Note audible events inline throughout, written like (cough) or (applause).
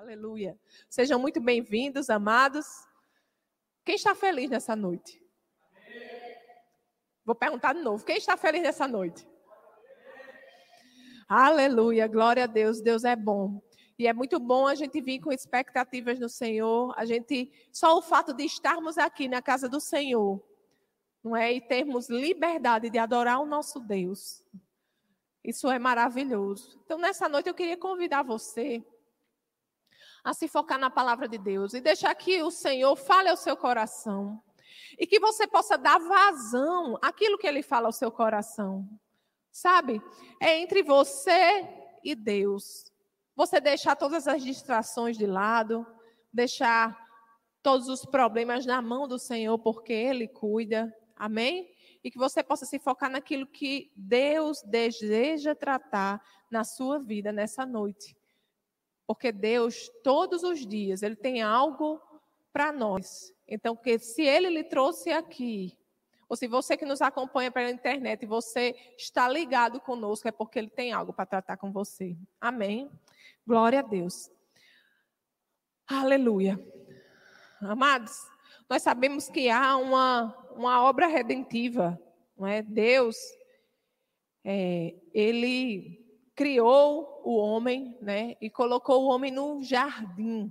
Aleluia. Sejam muito bem-vindos, amados. Quem está feliz nessa noite? Vou perguntar de novo. Quem está feliz nessa noite? Aleluia. Glória a Deus. Deus é bom. E é muito bom a gente vir com expectativas no Senhor. A gente só o fato de estarmos aqui na casa do Senhor, não é? E termos liberdade de adorar o nosso Deus. Isso é maravilhoso. Então, nessa noite eu queria convidar você a se focar na palavra de Deus e deixar que o Senhor fale ao seu coração. E que você possa dar vazão àquilo que ele fala ao seu coração. Sabe? É entre você e Deus. Você deixar todas as distrações de lado, deixar todos os problemas na mão do Senhor, porque Ele cuida. Amém? E que você possa se focar naquilo que Deus deseja tratar na sua vida nessa noite. Porque Deus, todos os dias, Ele tem algo para nós. Então, que se Ele lhe trouxe aqui, ou se você que nos acompanha pela internet, você está ligado conosco, é porque Ele tem algo para tratar com você. Amém. Glória a Deus. Aleluia. Amados, nós sabemos que há uma, uma obra redentiva, não é? Deus, é, Ele criou o homem, né? E colocou o homem no jardim,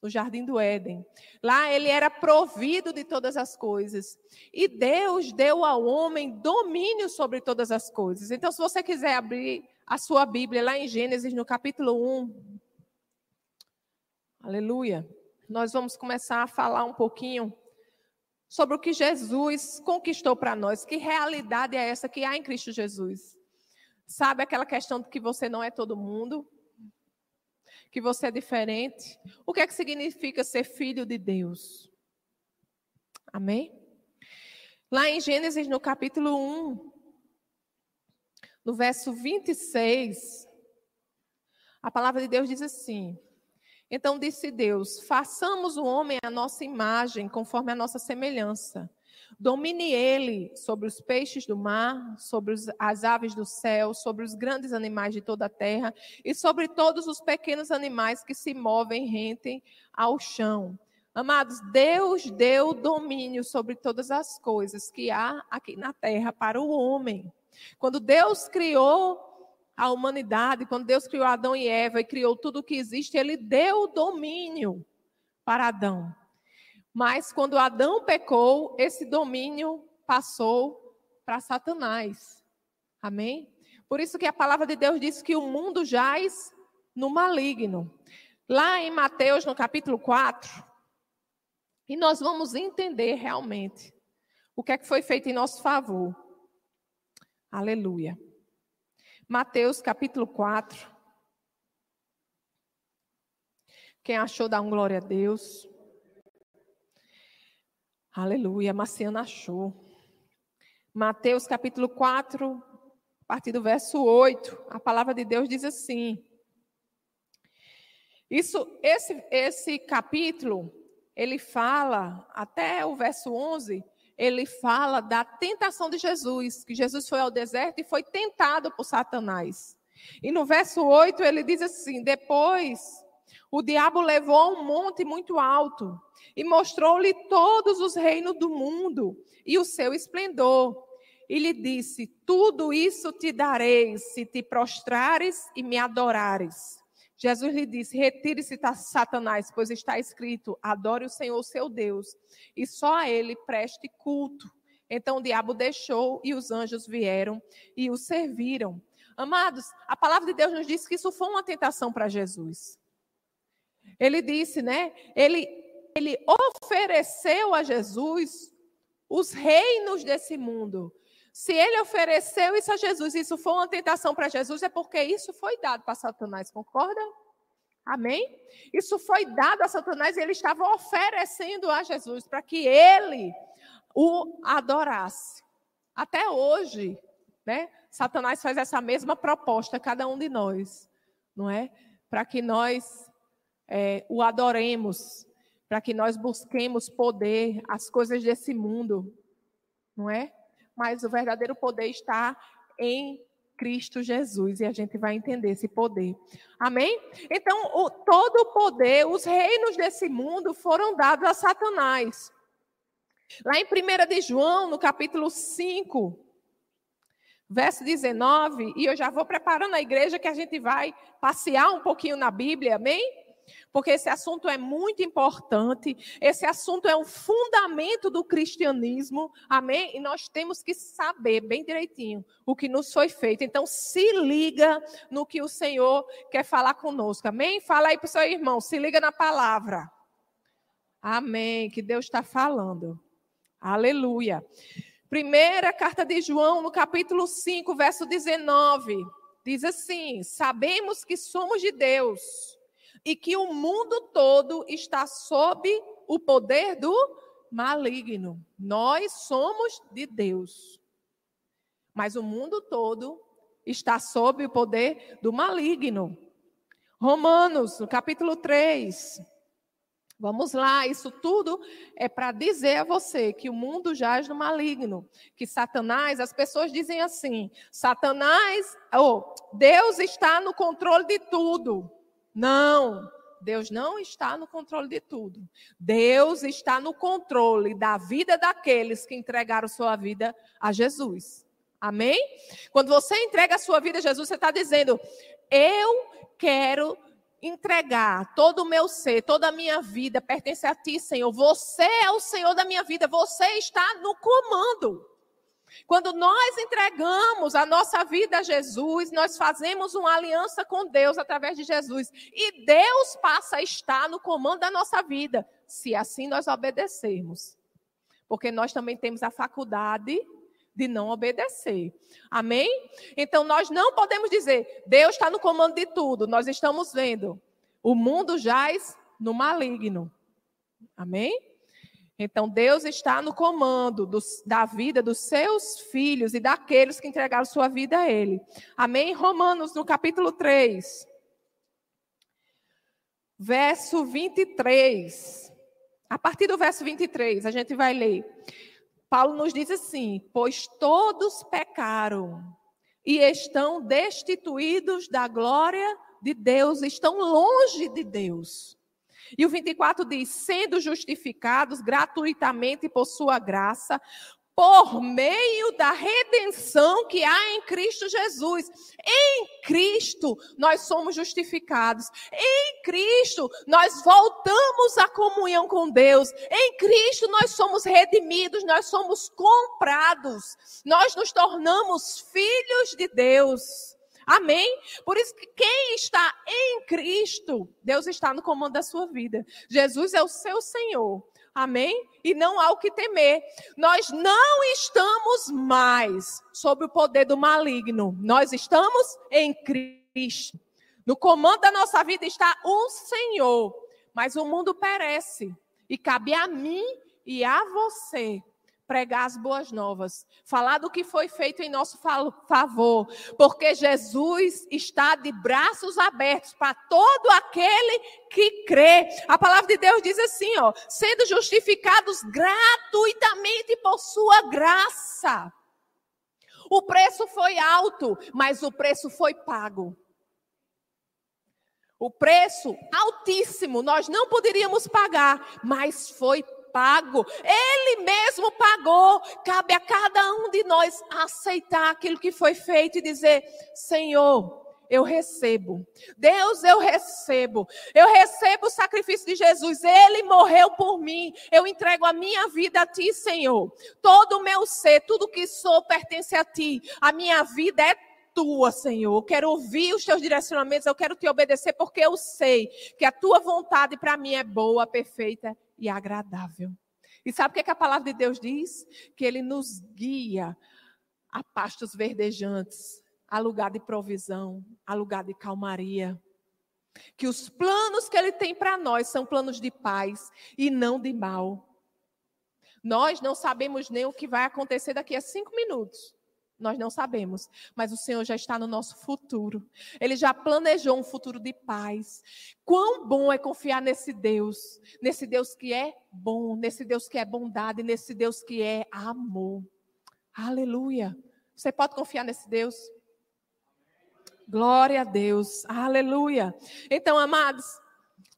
no jardim do Éden. Lá ele era provido de todas as coisas. E Deus deu ao homem domínio sobre todas as coisas. Então, se você quiser abrir a sua Bíblia lá em Gênesis, no capítulo 1. Aleluia. Nós vamos começar a falar um pouquinho sobre o que Jesus conquistou para nós. Que realidade é essa que há em Cristo Jesus? Sabe aquela questão de que você não é todo mundo? Que você é diferente? O que é que significa ser filho de Deus? Amém? Lá em Gênesis, no capítulo 1, no verso 26, a palavra de Deus diz assim: Então disse Deus: façamos o homem à nossa imagem, conforme a nossa semelhança. Domine ele sobre os peixes do mar, sobre os, as aves do céu, sobre os grandes animais de toda a terra e sobre todos os pequenos animais que se movem rentem ao chão. Amados, Deus deu domínio sobre todas as coisas que há aqui na terra para o homem. Quando Deus criou a humanidade, quando Deus criou Adão e Eva e criou tudo o que existe, ele deu domínio para Adão. Mas quando Adão pecou, esse domínio passou para Satanás. Amém? Por isso que a palavra de Deus diz que o mundo jaz no maligno. Lá em Mateus, no capítulo 4, e nós vamos entender realmente o que é que foi feito em nosso favor. Aleluia. Mateus, capítulo 4. Quem achou, dá um glória a Deus. Aleluia, Marciana achou. Mateus capítulo 4, a partir do verso 8, a palavra de Deus diz assim: Isso, esse, esse capítulo, ele fala, até o verso 11, ele fala da tentação de Jesus, que Jesus foi ao deserto e foi tentado por Satanás. E no verso 8 ele diz assim: Depois o diabo levou a um monte muito alto e mostrou-lhe todos os reinos do mundo e o seu esplendor. E lhe disse: Tudo isso te darei se te prostrares e me adorares. Jesus lhe disse: Retire-se, Satanás, pois está escrito: Adore o Senhor, seu Deus, e só a ele preste culto. Então o diabo deixou e os anjos vieram e o serviram. Amados, a palavra de Deus nos diz que isso foi uma tentação para Jesus. Ele disse, né? Ele, ele ofereceu a Jesus os reinos desse mundo. Se ele ofereceu isso a Jesus, isso foi uma tentação para Jesus, é porque isso foi dado para Satanás, concorda? Amém? Isso foi dado a Satanás e ele estava oferecendo a Jesus para que ele o adorasse. Até hoje, né? Satanás faz essa mesma proposta a cada um de nós, não é? Para que nós é, o adoremos, para que nós busquemos poder, as coisas desse mundo, não é? Mas o verdadeiro poder está em Cristo Jesus. E a gente vai entender esse poder. Amém? Então, o, todo o poder, os reinos desse mundo foram dados a Satanás. Lá em 1 de João, no capítulo 5, verso 19, e eu já vou preparando a igreja que a gente vai passear um pouquinho na Bíblia, amém? Porque esse assunto é muito importante, esse assunto é um fundamento do cristianismo, amém? E nós temos que saber bem direitinho o que nos foi feito. Então, se liga no que o Senhor quer falar conosco, amém? Fala aí para o seu irmão, se liga na palavra. Amém, que Deus está falando. Aleluia. Primeira carta de João, no capítulo 5, verso 19, diz assim: Sabemos que somos de Deus e que o mundo todo está sob o poder do maligno. Nós somos de Deus. Mas o mundo todo está sob o poder do maligno. Romanos, no capítulo 3. Vamos lá, isso tudo é para dizer a você que o mundo jaz no maligno, que Satanás, as pessoas dizem assim: Satanás, oh, Deus está no controle de tudo. Não, Deus não está no controle de tudo. Deus está no controle da vida daqueles que entregaram sua vida a Jesus. Amém? Quando você entrega a sua vida a Jesus, você está dizendo: Eu quero entregar todo o meu ser, toda a minha vida pertence a Ti, Senhor. Você é o Senhor da minha vida. Você está no comando. Quando nós entregamos a nossa vida a Jesus, nós fazemos uma aliança com Deus através de Jesus. E Deus passa a estar no comando da nossa vida, se assim nós obedecermos. Porque nós também temos a faculdade de não obedecer. Amém? Então nós não podemos dizer, Deus está no comando de tudo. Nós estamos vendo. O mundo jaz no maligno. Amém? Então, Deus está no comando da vida dos seus filhos e daqueles que entregaram sua vida a Ele. Amém? Romanos, no capítulo 3, verso 23. A partir do verso 23, a gente vai ler. Paulo nos diz assim: Pois todos pecaram e estão destituídos da glória de Deus, estão longe de Deus e o 24 diz: sendo justificados gratuitamente por sua graça, por meio da redenção que há em Cristo Jesus. Em Cristo nós somos justificados. Em Cristo nós voltamos à comunhão com Deus. Em Cristo nós somos redimidos, nós somos comprados. Nós nos tornamos filhos de Deus. Amém? Por isso que quem está em Cristo, Deus está no comando da sua vida. Jesus é o seu Senhor. Amém? E não há o que temer. Nós não estamos mais sob o poder do maligno. Nós estamos em Cristo. No comando da nossa vida está o Senhor. Mas o mundo perece. E cabe a mim e a você pregar as boas novas, falar do que foi feito em nosso favor, porque Jesus está de braços abertos para todo aquele que crê. A palavra de Deus diz assim, ó, sendo justificados gratuitamente por sua graça. O preço foi alto, mas o preço foi pago. O preço altíssimo, nós não poderíamos pagar, mas foi pago. Ele mesmo pagou. Cabe a cada um de nós aceitar aquilo que foi feito e dizer: Senhor, eu recebo. Deus, eu recebo. Eu recebo o sacrifício de Jesus. Ele morreu por mim. Eu entrego a minha vida a ti, Senhor. Todo o meu ser, tudo que sou pertence a ti. A minha vida é tua, Senhor. Eu quero ouvir os teus direcionamentos, eu quero te obedecer porque eu sei que a tua vontade para mim é boa, perfeita e agradável. E sabe o que, é que a palavra de Deus diz? Que ele nos guia a pastos verdejantes, a lugar de provisão, a lugar de calmaria. Que os planos que ele tem para nós são planos de paz e não de mal. Nós não sabemos nem o que vai acontecer daqui a cinco minutos. Nós não sabemos, mas o Senhor já está no nosso futuro. Ele já planejou um futuro de paz. Quão bom é confiar nesse Deus, nesse Deus que é bom, nesse Deus que é bondade, nesse Deus que é amor. Aleluia. Você pode confiar nesse Deus? Glória a Deus. Aleluia. Então, amados,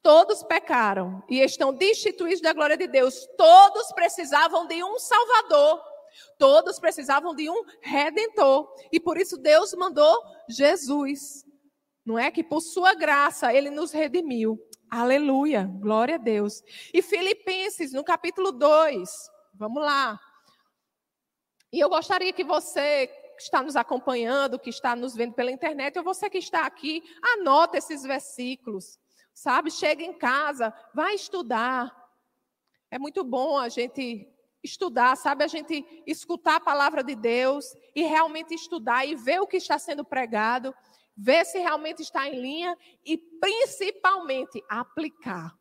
todos pecaram e estão destituídos da glória de Deus. Todos precisavam de um Salvador. Todos precisavam de um redentor. E por isso Deus mandou Jesus. Não é que por sua graça ele nos redimiu. Aleluia. Glória a Deus. E Filipenses, no capítulo 2. Vamos lá. E eu gostaria que você que está nos acompanhando, que está nos vendo pela internet, ou você que está aqui, anota esses versículos. Sabe, chega em casa, vai estudar. É muito bom a gente estudar, sabe? A gente escutar a palavra de Deus e realmente estudar e ver o que está sendo pregado, ver se realmente está em linha e principalmente aplicar.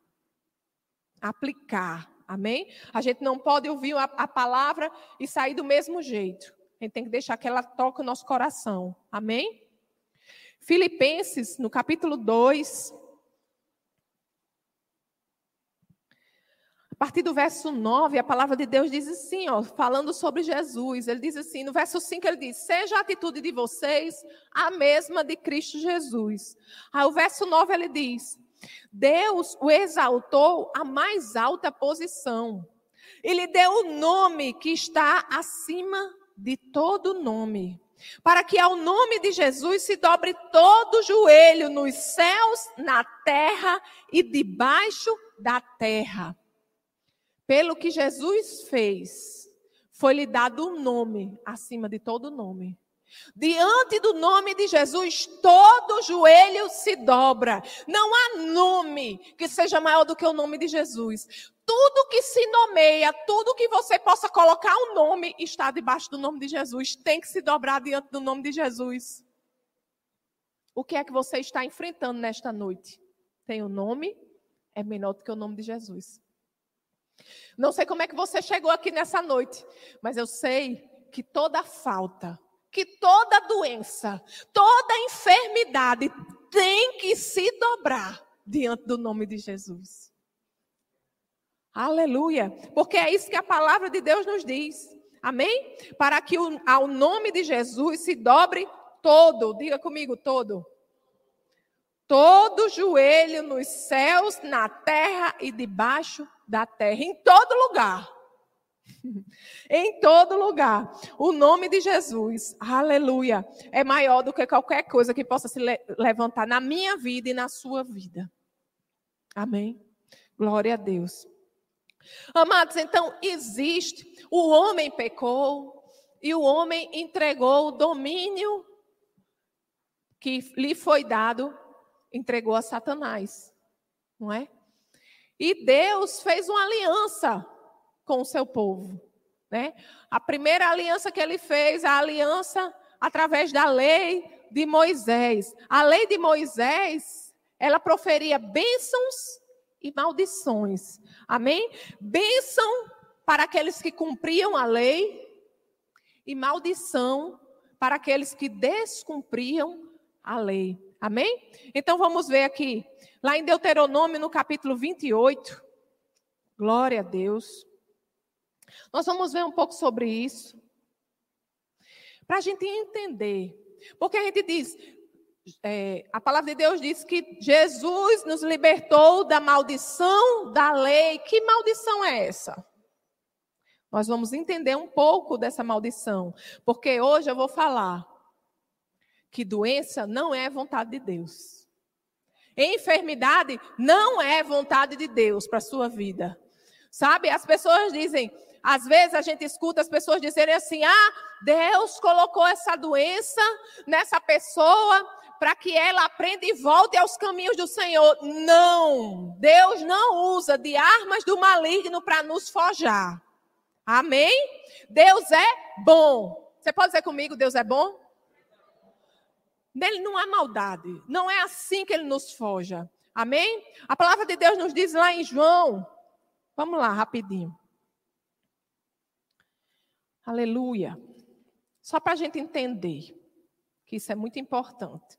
Aplicar. Amém? A gente não pode ouvir a, a palavra e sair do mesmo jeito. A gente tem que deixar que ela toque o nosso coração. Amém? Filipenses, no capítulo 2, partir do verso 9, a palavra de Deus diz assim, ó, falando sobre Jesus. Ele diz assim, no verso 5 ele diz: "Seja a atitude de vocês a mesma de Cristo Jesus". Aí o verso 9 ele diz: Deus o exaltou à mais alta posição. Ele deu o nome que está acima de todo nome, para que ao nome de Jesus se dobre todo joelho nos céus, na terra e debaixo da terra pelo que Jesus fez, foi-lhe dado um nome acima de todo nome. Diante do nome de Jesus, todo joelho se dobra. Não há nome que seja maior do que o nome de Jesus. Tudo que se nomeia, tudo que você possa colocar um nome, está debaixo do nome de Jesus. Tem que se dobrar diante do nome de Jesus. O que é que você está enfrentando nesta noite? Tem o um nome, é menor do que o nome de Jesus. Não sei como é que você chegou aqui nessa noite, mas eu sei que toda falta, que toda doença, toda enfermidade tem que se dobrar diante do nome de Jesus. Aleluia. Porque é isso que a palavra de Deus nos diz. Amém? Para que o, ao nome de Jesus se dobre todo, diga comigo, todo. Todo joelho nos céus, na terra e debaixo da terra, em todo lugar. (laughs) em todo lugar. O nome de Jesus, aleluia, é maior do que qualquer coisa que possa se le levantar na minha vida e na sua vida. Amém? Glória a Deus. Amados, então existe. O homem pecou e o homem entregou o domínio que lhe foi dado, entregou a Satanás. Não é? E Deus fez uma aliança com o seu povo. Né? A primeira aliança que ele fez, a aliança através da lei de Moisés. A lei de Moisés, ela proferia bênçãos e maldições. Amém? Bênção para aqueles que cumpriam a lei e maldição para aqueles que descumpriam a lei. Amém? Então vamos ver aqui Lá em Deuteronômio, no capítulo 28. Glória a Deus. Nós vamos ver um pouco sobre isso. Para a gente entender. Porque a gente diz, é, a palavra de Deus diz que Jesus nos libertou da maldição da lei. Que maldição é essa? Nós vamos entender um pouco dessa maldição. Porque hoje eu vou falar que doença não é vontade de Deus. Enfermidade não é vontade de Deus para a sua vida. Sabe? As pessoas dizem, às vezes a gente escuta as pessoas dizerem assim: ah, Deus colocou essa doença nessa pessoa para que ela aprenda e volte aos caminhos do Senhor. Não, Deus não usa de armas do maligno para nos forjar. Amém? Deus é bom. Você pode dizer comigo, Deus é bom? Nele não há maldade. Não é assim que ele nos foja. Amém? A palavra de Deus nos diz lá em João. Vamos lá, rapidinho. Aleluia. Só para a gente entender que isso é muito importante.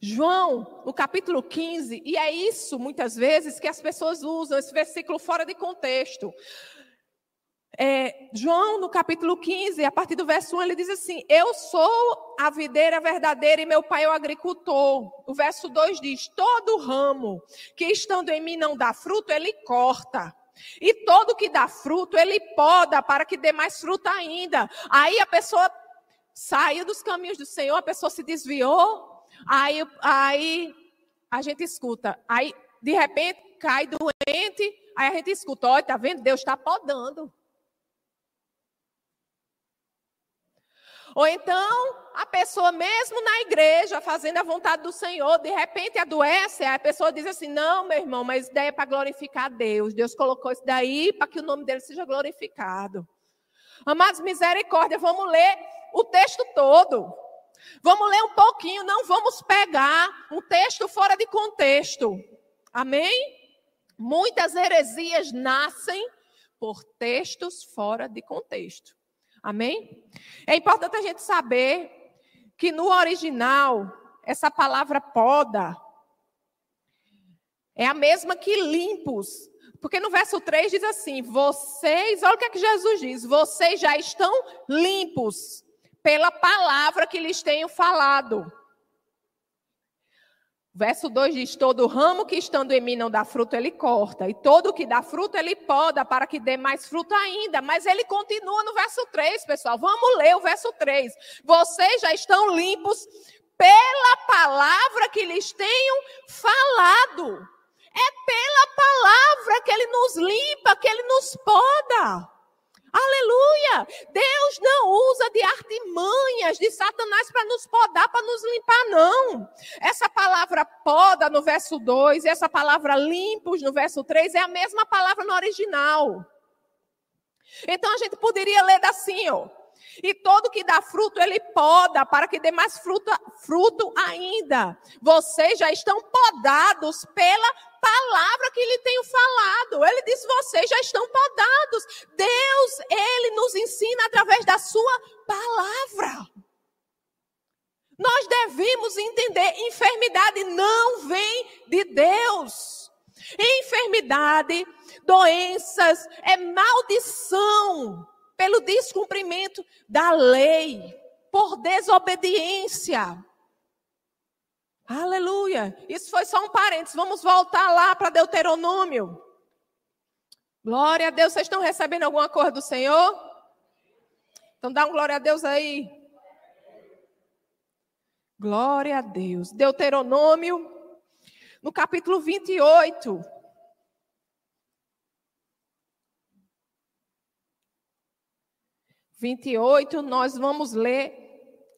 João, no capítulo 15, e é isso muitas vezes que as pessoas usam esse versículo fora de contexto. É, João, no capítulo 15, a partir do verso 1, ele diz assim: Eu sou a videira verdadeira e meu pai é o agricultor. O verso 2 diz: Todo ramo que estando em mim não dá fruto, ele corta. E todo que dá fruto, ele poda para que dê mais fruto ainda. Aí a pessoa saiu dos caminhos do Senhor, a pessoa se desviou, aí, aí a gente escuta. Aí, de repente, cai doente, aí a gente escuta: Olha, tá vendo? Deus está podando. Ou então, a pessoa mesmo na igreja, fazendo a vontade do Senhor, de repente adoece, a pessoa diz assim: Não, meu irmão, mas isso daí é para glorificar Deus. Deus colocou isso daí para que o nome dele seja glorificado. Amados, misericórdia, vamos ler o texto todo. Vamos ler um pouquinho, não vamos pegar um texto fora de contexto. Amém? Muitas heresias nascem por textos fora de contexto. Amém? É importante a gente saber que no original, essa palavra poda é a mesma que limpos. Porque no verso 3 diz assim: vocês, olha o que é que Jesus diz, vocês já estão limpos pela palavra que lhes tenho falado. Verso 2 diz: Todo ramo que estando em mim não dá fruto, ele corta, e todo que dá fruto, ele poda, para que dê mais fruto ainda. Mas ele continua no verso 3, pessoal. Vamos ler o verso 3. Vocês já estão limpos pela palavra que lhes tenho falado. É pela palavra que ele nos limpa, que ele nos poda. Aleluia! Deus não usa de artimanhas de Satanás para nos podar, para nos limpar, não. Essa palavra poda no verso 2 e essa palavra limpos no verso 3 é a mesma palavra no original. Então a gente poderia ler assim, ó. E todo que dá fruto, ele poda, para que dê mais fruto, fruto ainda. Vocês já estão podados pela palavra que lhe tenho falado. Ele diz: vocês já estão podados. Deus, ele nos ensina através da sua palavra. Nós devemos entender: enfermidade não vem de Deus. Enfermidade, doenças, é maldição pelo descumprimento da lei, por desobediência. Aleluia. Isso foi só um parênteses. Vamos voltar lá para Deuteronômio. Glória a Deus. Vocês estão recebendo alguma coisa do Senhor? Então dá um glória a Deus aí. Glória a Deus. Deuteronômio, no capítulo 28. 28, nós vamos ler,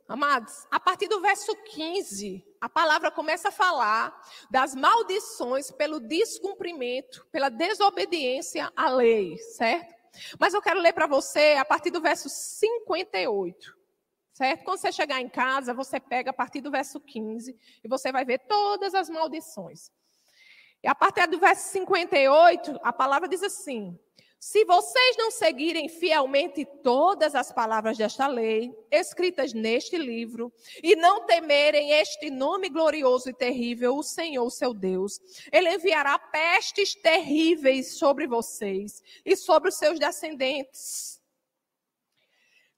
amados, a partir do verso 15, a palavra começa a falar das maldições pelo descumprimento, pela desobediência à lei, certo? Mas eu quero ler para você a partir do verso 58. Certo? Quando você chegar em casa, você pega a partir do verso 15 e você vai ver todas as maldições. E a partir do verso 58, a palavra diz assim: se vocês não seguirem fielmente todas as palavras desta lei, escritas neste livro, e não temerem este nome glorioso e terrível, o Senhor, seu Deus, Ele enviará pestes terríveis sobre vocês e sobre os seus descendentes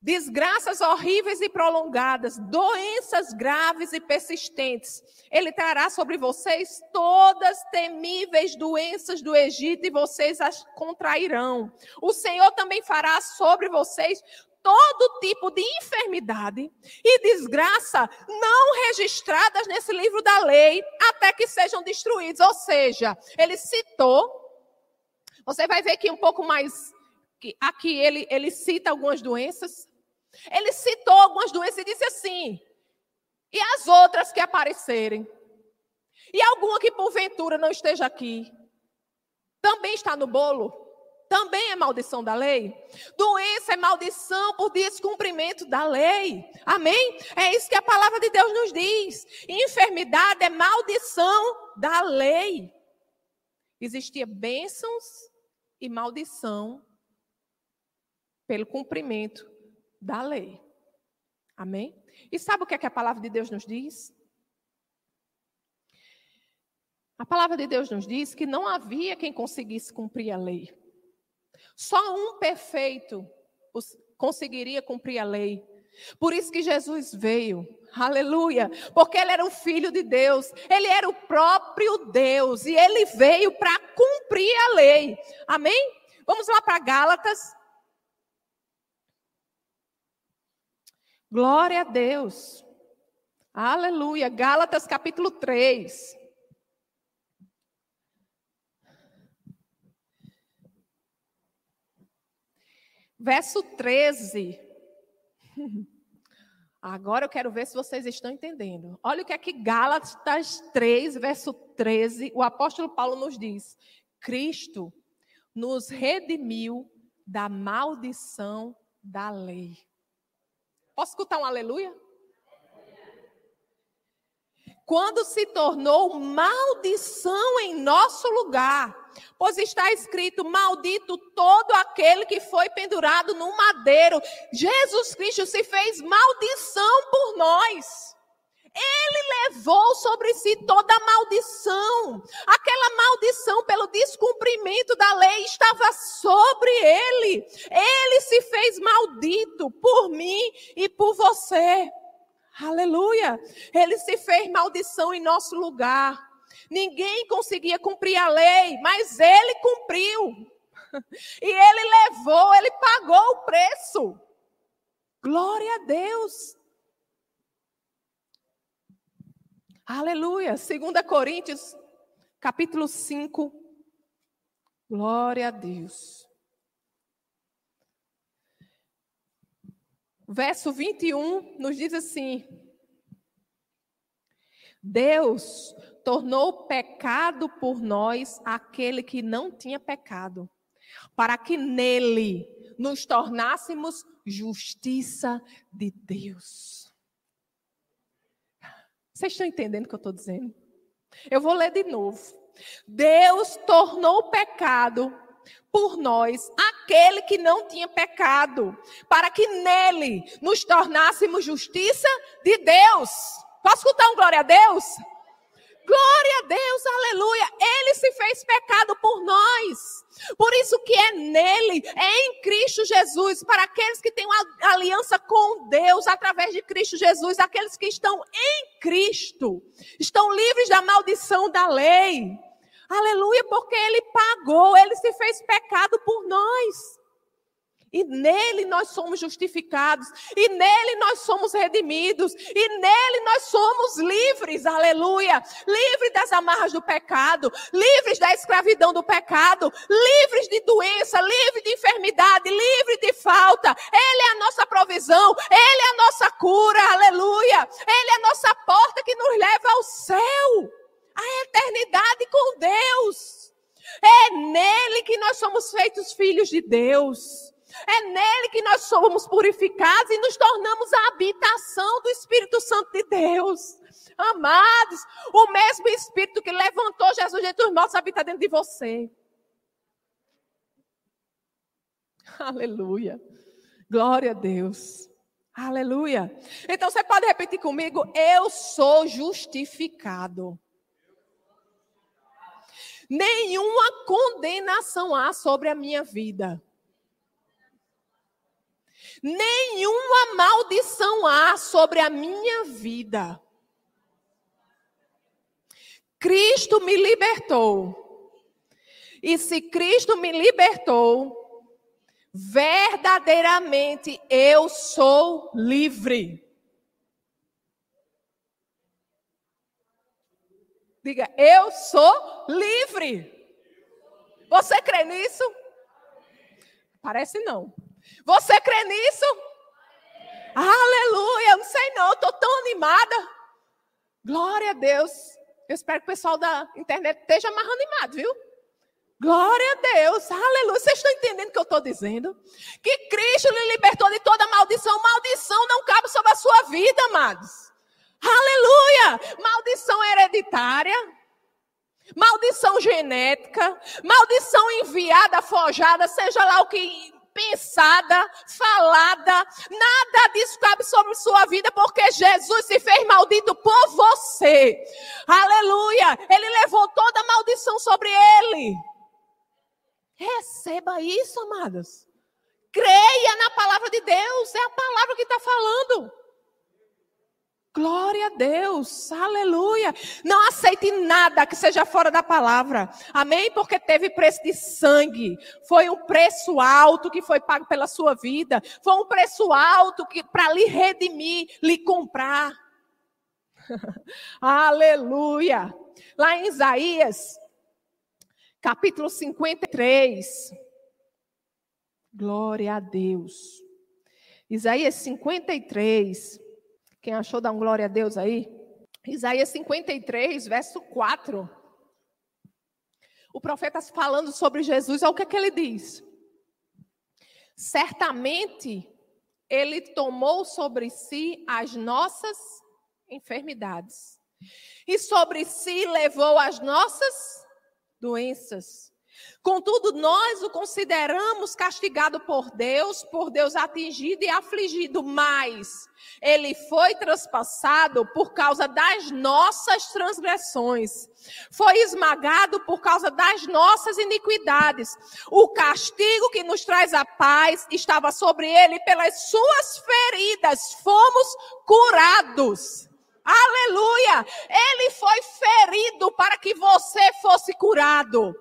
desgraças horríveis e prolongadas, doenças graves e persistentes. Ele trará sobre vocês todas temíveis doenças do Egito e vocês as contrairão. O Senhor também fará sobre vocês todo tipo de enfermidade e desgraça não registradas nesse livro da lei, até que sejam destruídos. Ou seja, ele citou, você vai ver que um pouco mais, aqui ele, ele cita algumas doenças, ele citou algumas doenças e disse assim: e as outras que aparecerem? E alguma que porventura não esteja aqui? Também está no bolo? Também é maldição da lei? Doença é maldição por descumprimento da lei. Amém? É isso que a palavra de Deus nos diz. Enfermidade é maldição da lei. Existia bênçãos e maldição pelo cumprimento da lei. Amém? E sabe o que, é que a palavra de Deus nos diz? A palavra de Deus nos diz que não havia quem conseguisse cumprir a lei. Só um perfeito conseguiria cumprir a lei. Por isso que Jesus veio. Aleluia. Porque ele era o filho de Deus. Ele era o próprio Deus. E ele veio para cumprir a lei. Amém? Vamos lá para Gálatas. Glória a Deus. Aleluia. Gálatas capítulo 3. Verso 13. (laughs) Agora eu quero ver se vocês estão entendendo. Olha o que é que Gálatas 3, verso 13, o apóstolo Paulo nos diz: Cristo nos redimiu da maldição da lei. Posso escutar um aleluia? Quando se tornou maldição em nosso lugar, pois está escrito: Maldito todo aquele que foi pendurado no madeiro. Jesus Cristo se fez maldição por nós. Ele levou sobre si toda a maldição. Aquela maldição pelo descumprimento da lei estava sobre ele. Ele se fez maldito por mim e por você. Aleluia. Ele se fez maldição em nosso lugar. Ninguém conseguia cumprir a lei, mas ele cumpriu. E ele levou, ele pagou o preço. Glória a Deus. Aleluia. 2 Coríntios, capítulo 5. Glória a Deus. Verso 21 nos diz assim: Deus tornou pecado por nós aquele que não tinha pecado, para que nele nos tornássemos justiça de Deus. Vocês estão entendendo o que eu estou dizendo? Eu vou ler de novo. Deus tornou pecado por nós aquele que não tinha pecado, para que nele nos tornássemos justiça de Deus. Posso escutar um glória a Deus? Glória a Deus, aleluia. Ele se fez pecado por nós. Por isso que é nele, é em Cristo Jesus, para aqueles que têm uma aliança com Deus através de Cristo Jesus, aqueles que estão em Cristo, estão livres da maldição da lei. Aleluia, porque ele pagou, ele se fez pecado por nós. E nele nós somos justificados, e nele nós somos redimidos, e nele nós somos livres, aleluia. Livres das amarras do pecado, livres da escravidão do pecado, livres de doença, livres de enfermidade, livres de falta. Ele é a nossa provisão, ele é a nossa cura, aleluia. Ele é a nossa porta que nos leva ao céu, à eternidade com Deus. É nele que nós somos feitos filhos de Deus. É nele que nós somos purificados e nos tornamos a habitação do Espírito Santo de Deus. Amados, o mesmo Espírito que levantou Jesus de dos mortos habita dentro de você. (laughs) Aleluia. Glória a Deus. Aleluia. Então você pode repetir comigo: Eu sou justificado. Nenhuma condenação há sobre a minha vida. Nenhuma maldição há sobre a minha vida. Cristo me libertou. E se Cristo me libertou, verdadeiramente eu sou livre. Diga, eu sou livre. Você crê nisso? Parece não. Você crê nisso? Aleluia! Não sei não, estou tão animada. Glória a Deus. Eu espero que o pessoal da internet esteja mais animado, viu? Glória a Deus, aleluia. Vocês estão entendendo o que eu estou dizendo? Que Cristo lhe libertou de toda maldição. Maldição não cabe sobre a sua vida, amados. Aleluia! Maldição hereditária, maldição genética, maldição enviada, forjada, seja lá o que pensada, falada, nada disso cabe sobre sua vida, porque Jesus se fez maldito por você. Aleluia! Ele levou toda a maldição sobre ele. Receba isso, amados. Creia na palavra de Deus, é a palavra que está falando. Glória a Deus, aleluia. Não aceite nada que seja fora da palavra, amém? Porque teve preço de sangue, foi um preço alto que foi pago pela sua vida, foi um preço alto que para lhe redimir, lhe comprar. (laughs) aleluia. Lá em Isaías, capítulo 53. Glória a Deus. Isaías 53. Quem achou, dá um glória a Deus aí. Isaías 53, verso 4. O profeta falando sobre Jesus, olha o que, é que ele diz. Certamente ele tomou sobre si as nossas enfermidades, e sobre si levou as nossas doenças. Contudo, nós o consideramos castigado por Deus, por Deus atingido e afligido, mas ele foi traspassado por causa das nossas transgressões, foi esmagado por causa das nossas iniquidades. O castigo que nos traz a paz estava sobre ele, pelas suas feridas fomos curados. Aleluia! Ele foi ferido para que você fosse curado.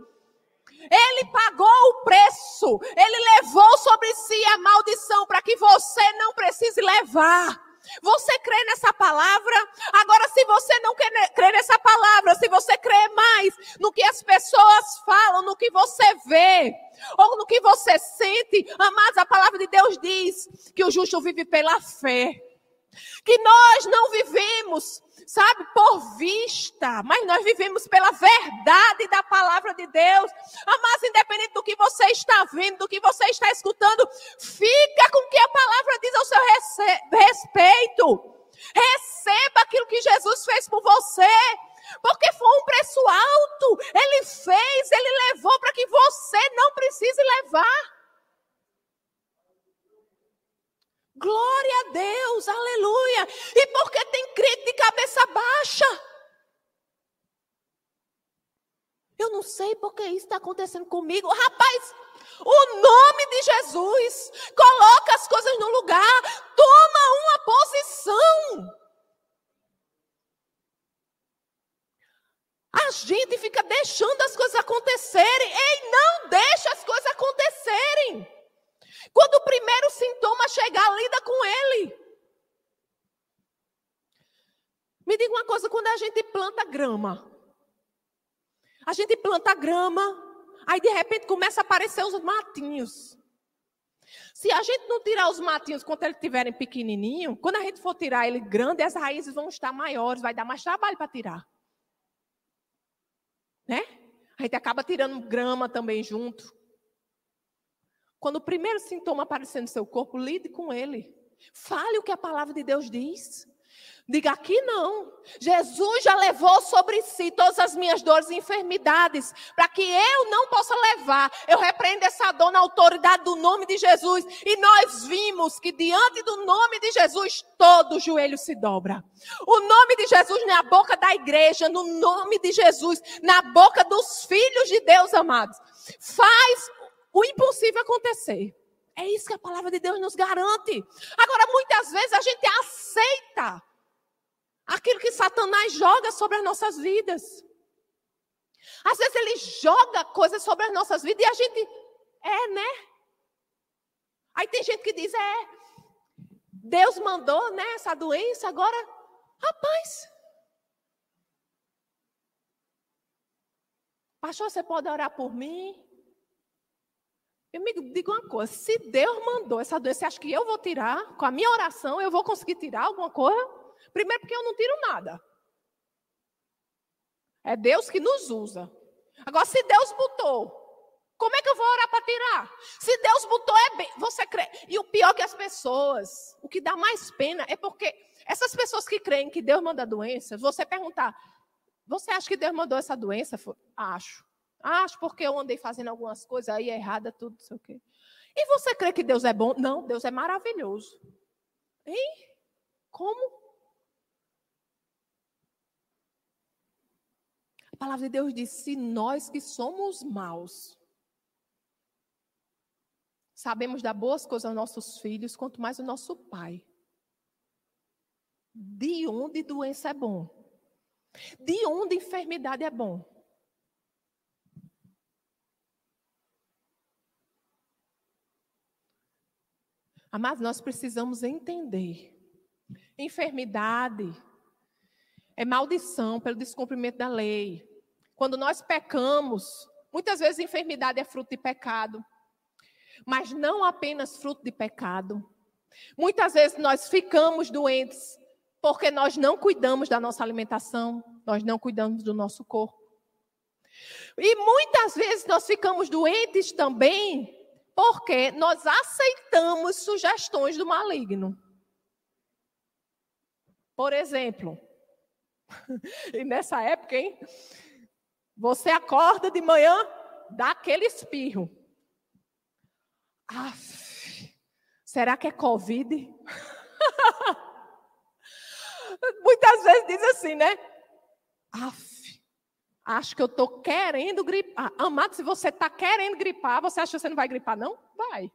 Ele pagou o preço. Ele levou sobre si a maldição para que você não precise levar. Você crê nessa palavra? Agora, se você não crê nessa palavra, se você crê mais no que as pessoas falam, no que você vê, ou no que você sente, amados, a palavra de Deus diz que o justo vive pela fé. Que nós não vivemos sabe, por vista, mas nós vivemos pela verdade da palavra de Deus. Mas independente do que você está vendo, do que você está escutando, fica com o que a palavra diz ao seu respeito. Receba aquilo que Jesus fez por você. Porque foi um preço alto. Ele fez, ele levou para que você não precise levar. Glória a Deus, aleluia. E porque tem crente de cabeça baixa? Eu não sei porque isso está acontecendo comigo. Rapaz, o nome de Jesus coloca as coisas no lugar, toma uma posição. A gente fica deixando as coisas acontecerem. Ei, não deixa as coisas acontecerem. Quando o primeiro sintoma chegar, lida com ele. Me diga uma coisa, quando a gente planta grama, a gente planta grama, aí de repente começa a aparecer os matinhos. Se a gente não tirar os matinhos quando eles estiverem pequenininho, quando a gente for tirar ele grande, as raízes vão estar maiores, vai dar mais trabalho para tirar. Né? A gente acaba tirando grama também junto. Quando o primeiro sintoma aparecer no seu corpo, lide com ele. Fale o que a palavra de Deus diz. Diga aqui não. Jesus já levou sobre si todas as minhas dores e enfermidades, para que eu não possa levar. Eu repreendo essa dor na autoridade do nome de Jesus. E nós vimos que diante do nome de Jesus, todo joelho se dobra. O nome de Jesus na boca da igreja, no nome de Jesus, na boca dos filhos de Deus amados. Faz o impossível acontecer. É isso que a palavra de Deus nos garante. Agora, muitas vezes a gente aceita aquilo que Satanás joga sobre as nossas vidas. Às vezes ele joga coisas sobre as nossas vidas e a gente é, né? Aí tem gente que diz: é, Deus mandou, né, essa doença, agora, rapaz. Pastor, você pode orar por mim? Eu me digo uma coisa: se Deus mandou essa doença, você acha que eu vou tirar? Com a minha oração, eu vou conseguir tirar alguma coisa? Primeiro, porque eu não tiro nada. É Deus que nos usa. Agora, se Deus botou, como é que eu vou orar para tirar? Se Deus botou, é bem. Você crê. E o pior é que as pessoas, o que dá mais pena é porque essas pessoas que creem que Deus manda doença, você perguntar, você acha que Deus mandou essa doença? Acho. Acho porque eu andei fazendo algumas coisas aí errada, tudo, não sei o quê. E você crê que Deus é bom? Não, Deus é maravilhoso. Hein? Como? A palavra de Deus diz: se nós que somos maus, sabemos dar boas coisas aos nossos filhos, quanto mais o nosso pai. De onde doença é bom? De onde enfermidade é bom? Mas nós precisamos entender. Enfermidade é maldição pelo descumprimento da lei. Quando nós pecamos, muitas vezes enfermidade é fruto de pecado, mas não apenas fruto de pecado. Muitas vezes nós ficamos doentes porque nós não cuidamos da nossa alimentação, nós não cuidamos do nosso corpo. E muitas vezes nós ficamos doentes também porque nós aceitamos sugestões do maligno. Por exemplo, (laughs) e nessa época, hein? Você acorda de manhã, dá aquele espirro. Aff, será que é Covid? (laughs) Muitas vezes diz assim, né? Aff, acho que eu estou querendo gripar. Amado, se você está querendo gripar, você acha que você não vai gripar, não? Vai.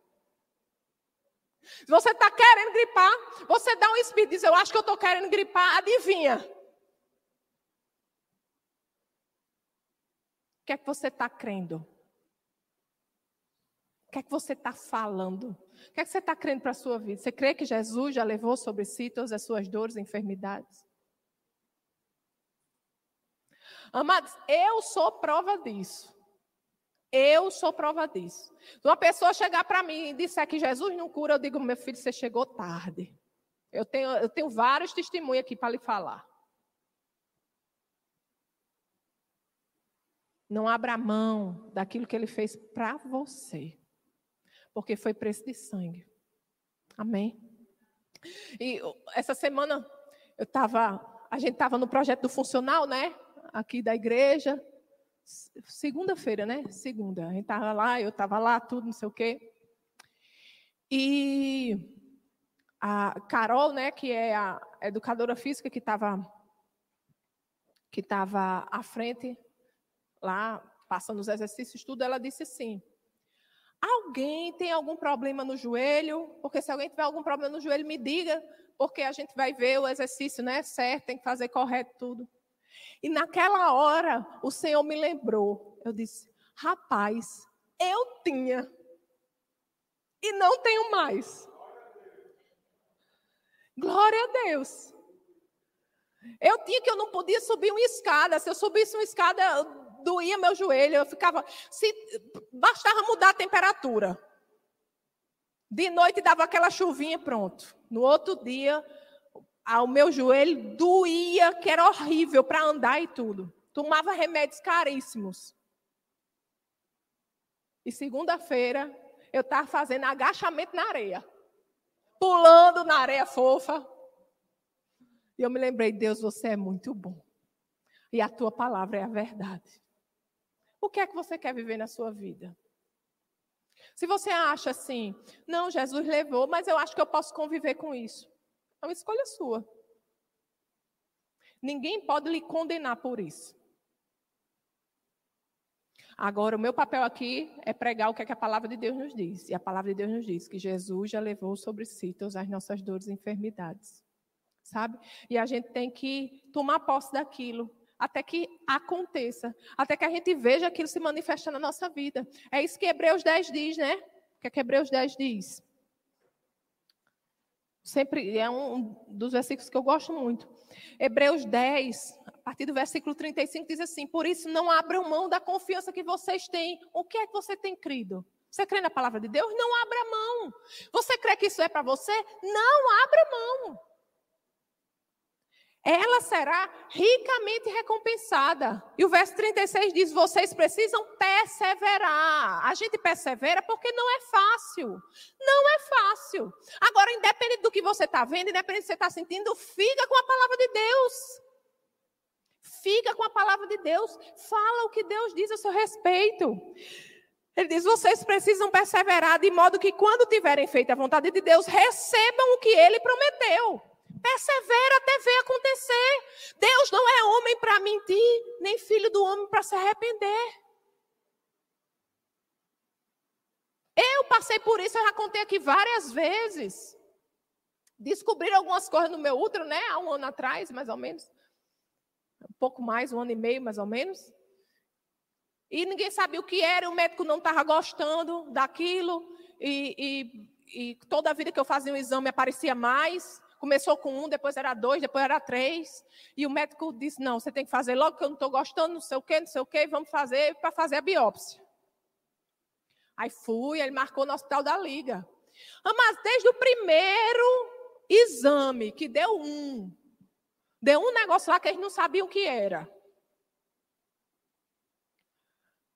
Se você está querendo gripar, você dá um espírro e diz, eu acho que eu estou querendo gripar, adivinha? O que é que você está crendo? O que é que você está falando? O que é que você está crendo para a sua vida? Você crê que Jesus já levou sobre si todas as suas dores e enfermidades? Amados, eu sou prova disso. Eu sou prova disso. Se uma pessoa chegar para mim e disser que Jesus não cura, eu digo, meu filho, você chegou tarde. Eu tenho, eu tenho vários testemunhos aqui para lhe falar. Não abra mão daquilo que ele fez para você porque foi preço de sangue. Amém? E essa semana eu estava, a gente estava no projeto do funcional, né? Aqui da igreja. Segunda-feira, né? Segunda. A gente estava lá, eu estava lá, tudo, não sei o quê. E a Carol, né, que é a educadora física que estava que estava à frente lá, passando os exercícios, tudo, ela disse assim: Alguém tem algum problema no joelho? Porque se alguém tiver algum problema no joelho, me diga, porque a gente vai ver o exercício, né? Certo, tem que fazer correto tudo. E naquela hora, o Senhor me lembrou. Eu disse: rapaz, eu tinha. E não tenho mais. Glória a Deus. Eu tinha que eu não podia subir uma escada. Se eu subisse uma escada, doía meu joelho, eu ficava. Se bastava mudar a temperatura. De noite dava aquela chuvinha pronto. No outro dia, o meu joelho doía, que era horrível para andar e tudo. Tomava remédios caríssimos. E segunda-feira, eu estava fazendo agachamento na areia. Pulando na areia fofa. E eu me lembrei, Deus, você é muito bom. E a tua palavra é a verdade. O que é que você quer viver na sua vida? Se você acha assim, não, Jesus levou, mas eu acho que eu posso conviver com isso. É uma escolha sua. Ninguém pode lhe condenar por isso. Agora, o meu papel aqui é pregar o que, é que a palavra de Deus nos diz. E a palavra de Deus nos diz que Jesus já levou sobre si todas as nossas dores e enfermidades. Sabe? E a gente tem que tomar posse daquilo até que aconteça, até que a gente veja aquilo se manifestar na nossa vida. É isso que Hebreus 10 diz, né? O que, é que Hebreus 10 diz? Sempre é um dos versículos que eu gosto muito. Hebreus 10, a partir do versículo 35, diz assim: Por isso não abram mão da confiança que vocês têm. O que é que você tem crido? Você crê na palavra de Deus? Não abra mão. Você crê que isso é para você? Não abra mão ela será ricamente recompensada. E o verso 36 diz: vocês precisam perseverar. A gente persevera porque não é fácil. Não é fácil. Agora, independente do que você está vendo, independente do que você está sentindo, fica com a palavra de Deus. Fica com a palavra de Deus. Fala o que Deus diz a seu respeito. Ele diz: vocês precisam perseverar de modo que, quando tiverem feito a vontade de Deus, recebam o que ele prometeu. Persevera até ver acontecer. Deus não é homem para mentir, nem filho do homem para se arrepender. Eu passei por isso, eu já contei aqui várias vezes. Descobriram algumas coisas no meu útero, né? Há um ano atrás, mais ou menos. Um pouco mais, um ano e meio, mais ou menos. E ninguém sabia o que era, o médico não estava gostando daquilo. E, e, e, toda a vida que eu fazia um exame aparecia mais. Começou com um, depois era dois, depois era três. E o médico disse: não, você tem que fazer logo que eu não estou gostando, não sei o quê, não sei o quê, vamos fazer para fazer a biópsia. Aí fui, ele marcou no hospital da Liga. Ah, mas desde o primeiro exame, que deu um, deu um negócio lá que eles não sabiam o que era.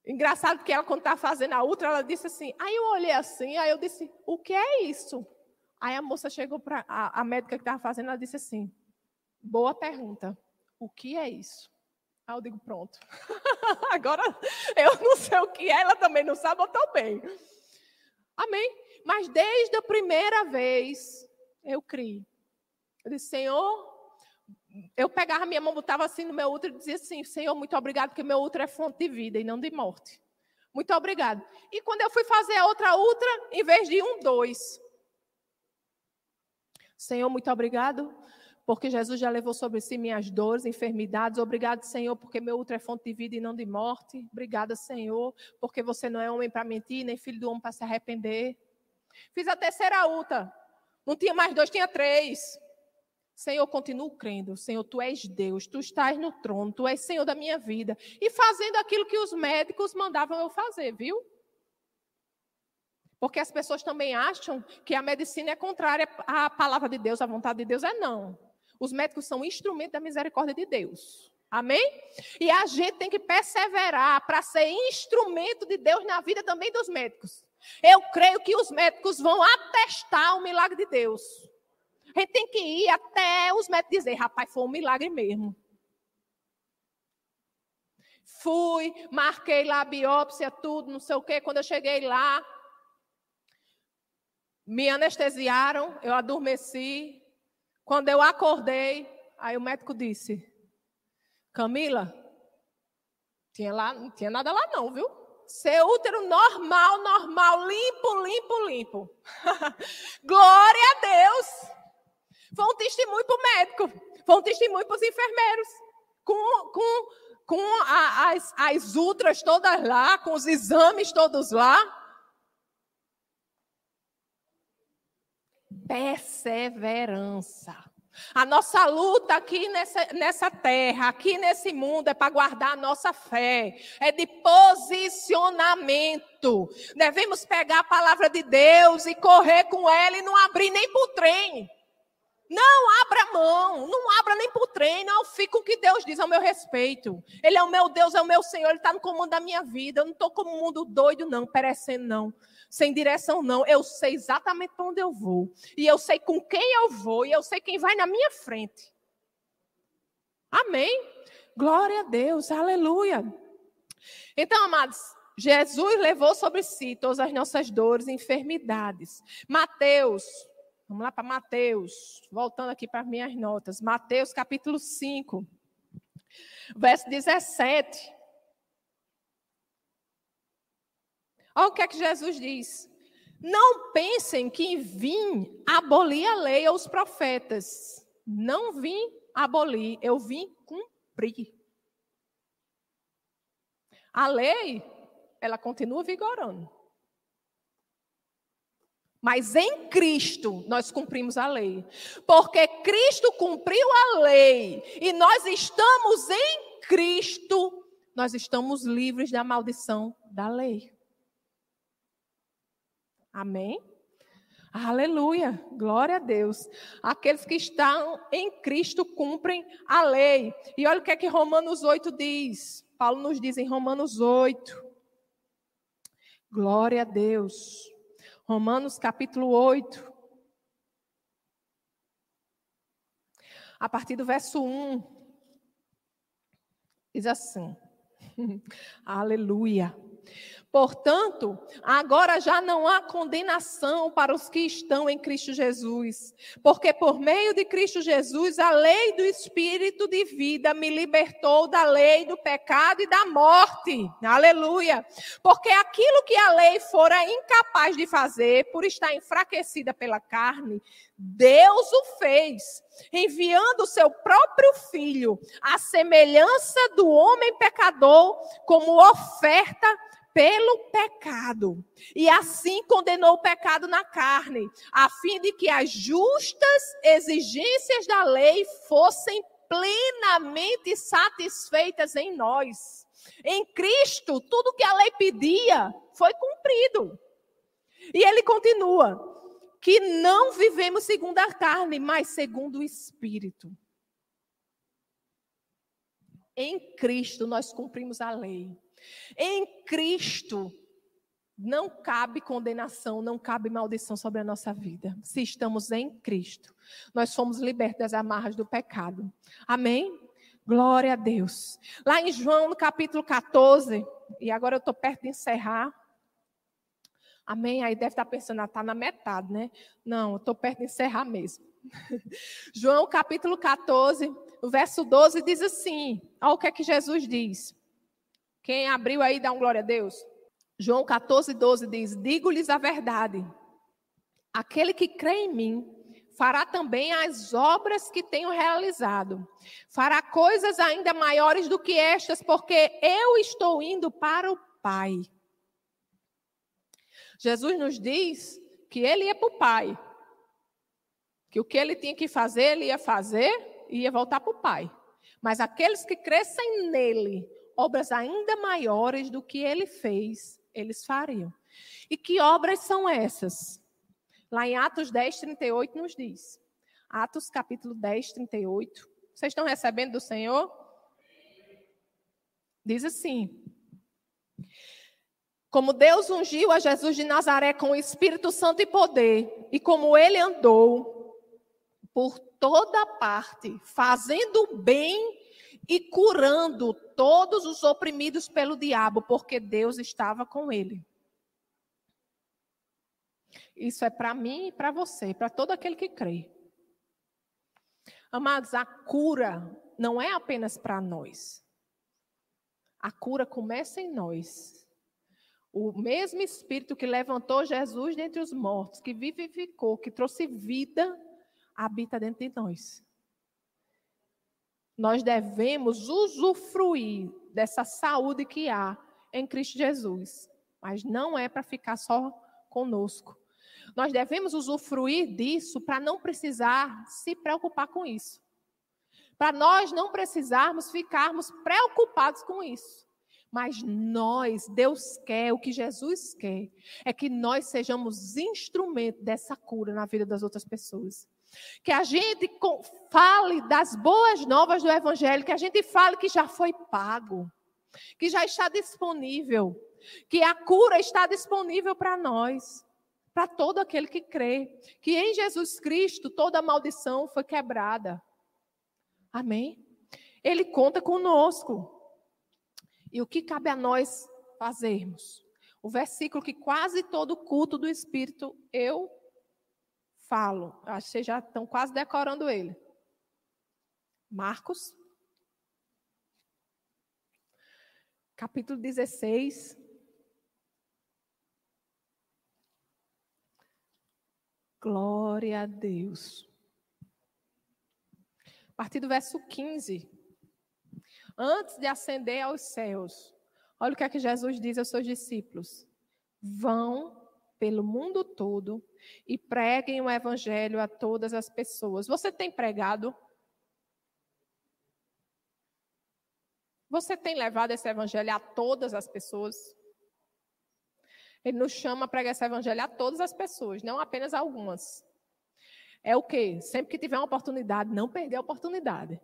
Engraçado que ela, quando estava fazendo a outra, ela disse assim. Aí eu olhei assim, aí eu disse: O que é isso? Aí a moça chegou para a, a médica que estava fazendo, ela disse assim: Boa pergunta. O que é isso? Aí eu digo: Pronto. (laughs) Agora eu não sei o que é, ela também não sabe, eu bem. Amém? Mas desde a primeira vez eu criei. Eu disse: Senhor, eu pegava minha mão, botava assim no meu útero e dizia assim: Senhor, muito obrigado, porque meu útero é fonte de vida e não de morte. Muito obrigado. E quando eu fui fazer a outra ultra, em vez de um, dois. Senhor, muito obrigado, porque Jesus já levou sobre si minhas dores, enfermidades. Obrigado, Senhor, porque meu útero é fonte de vida e não de morte. Obrigada, Senhor, porque você não é homem para mentir, nem filho do homem para se arrepender. Fiz a terceira ultra. Não tinha mais dois, tinha três. Senhor, continuo crendo. Senhor, tu és Deus, tu estás no trono, tu és Senhor da minha vida. E fazendo aquilo que os médicos mandavam eu fazer, viu? Porque as pessoas também acham que a medicina é contrária à palavra de Deus, à vontade de Deus. É não. Os médicos são instrumento da misericórdia de Deus. Amém? E a gente tem que perseverar para ser instrumento de Deus na vida também dos médicos. Eu creio que os médicos vão atestar o milagre de Deus. A gente tem que ir até os médicos dizer, rapaz, foi um milagre mesmo. Fui, marquei lá a biópsia, tudo, não sei o quê. Quando eu cheguei lá, me anestesiaram, eu adormeci. Quando eu acordei, aí o médico disse: Camila, tinha lá, não tinha nada lá não, viu? Seu útero normal, normal, limpo, limpo, limpo. (laughs) Glória a Deus. Foi um testemunho para o médico, foi um testemunho para os enfermeiros, com, com, com a, as, as ultras todas lá, com os exames todos lá. Perseverança. A nossa luta aqui nessa, nessa terra, aqui nesse mundo, é para guardar a nossa fé, é de posicionamento. Devemos pegar a palavra de Deus e correr com ela e não abrir nem para o trem. Não abra mão, não abra nem para o trem, não fique com o que Deus diz ao meu respeito. Ele é o meu Deus, é o meu Senhor, Ele está no comando da minha vida. Eu não estou como um mundo doido, não, perecendo, não. Sem direção, não. Eu sei exatamente para onde eu vou. E eu sei com quem eu vou, e eu sei quem vai na minha frente. Amém? Glória a Deus, aleluia. Então, amados, Jesus levou sobre si todas as nossas dores e enfermidades. Mateus Vamos lá para Mateus, voltando aqui para minhas notas. Mateus capítulo 5, verso 17. Olha o que é que Jesus diz. Não pensem que vim abolir a lei ou os profetas. Não vim abolir, eu vim cumprir. A lei, ela continua vigorando. Mas em Cristo nós cumprimos a lei. Porque Cristo cumpriu a lei e nós estamos em Cristo, nós estamos livres da maldição da lei. Amém? Aleluia, glória a Deus. Aqueles que estão em Cristo cumprem a lei. E olha o que é que Romanos 8 diz. Paulo nos diz em Romanos 8. Glória a Deus. Romanos capítulo 8. A partir do verso 1. Diz assim. (laughs) Aleluia. Portanto, agora já não há condenação para os que estão em Cristo Jesus, porque por meio de Cristo Jesus, a lei do Espírito de vida me libertou da lei do pecado e da morte. Aleluia! Porque aquilo que a lei fora incapaz de fazer, por estar enfraquecida pela carne, Deus o fez, enviando o seu próprio filho, à semelhança do homem pecador, como oferta pelo pecado. E assim condenou o pecado na carne, a fim de que as justas exigências da lei fossem plenamente satisfeitas em nós. Em Cristo, tudo que a lei pedia foi cumprido. E ele continua: que não vivemos segundo a carne, mas segundo o Espírito. Em Cristo nós cumprimos a lei. Em Cristo não cabe condenação, não cabe maldição sobre a nossa vida. Se estamos em Cristo, nós fomos libertos das amarras do pecado. Amém? Glória a Deus. Lá em João, no capítulo 14, e agora eu estou perto de encerrar. Amém? Aí deve estar pensando, está ah, na metade, né? Não, eu estou perto de encerrar mesmo. (laughs) João capítulo 14, o verso 12 diz assim: olha o que é que Jesus diz. Quem abriu aí, dá um glória a Deus. João 14, 12 diz: Digo-lhes a verdade. Aquele que crê em mim fará também as obras que tenho realizado. Fará coisas ainda maiores do que estas, porque eu estou indo para o Pai. Jesus nos diz que ele ia para o Pai. Que o que ele tinha que fazer, ele ia fazer e ia voltar para o Pai. Mas aqueles que crescem nele obras ainda maiores do que ele fez, eles fariam. E que obras são essas? Lá em Atos 10, 38 nos diz. Atos capítulo 10, 38. Vocês estão recebendo do Senhor? Diz assim: Como Deus ungiu a Jesus de Nazaré com o Espírito Santo e poder, e como ele andou por toda parte, fazendo bem e curando todos os oprimidos pelo diabo, porque Deus estava com ele. Isso é para mim e para você, para todo aquele que crê. Amados, a cura não é apenas para nós. A cura começa em nós. O mesmo Espírito que levantou Jesus dentre os mortos, que vivificou, que trouxe vida, habita dentro de nós nós devemos usufruir dessa saúde que há em Cristo Jesus. Mas não é para ficar só conosco. Nós devemos usufruir disso para não precisar se preocupar com isso. Para nós não precisarmos ficarmos preocupados com isso. Mas nós, Deus quer, o que Jesus quer, é que nós sejamos instrumento dessa cura na vida das outras pessoas. Que a gente fale das boas novas do Evangelho, que a gente fale que já foi pago, que já está disponível, que a cura está disponível para nós, para todo aquele que crê, que em Jesus Cristo toda maldição foi quebrada. Amém? Ele conta conosco. E o que cabe a nós fazermos? O versículo que quase todo culto do Espírito eu falo. Acho que vocês já estão quase decorando ele. Marcos, capítulo 16. Glória a Deus. A partir do verso 15. Antes de ascender aos céus, olha o que é que Jesus diz aos seus discípulos: Vão pelo mundo todo e preguem o evangelho a todas as pessoas. Você tem pregado? Você tem levado esse evangelho a todas as pessoas? Ele nos chama a pregar esse evangelho a todas as pessoas, não apenas algumas. É o quê? Sempre que tiver uma oportunidade, não perder a oportunidade.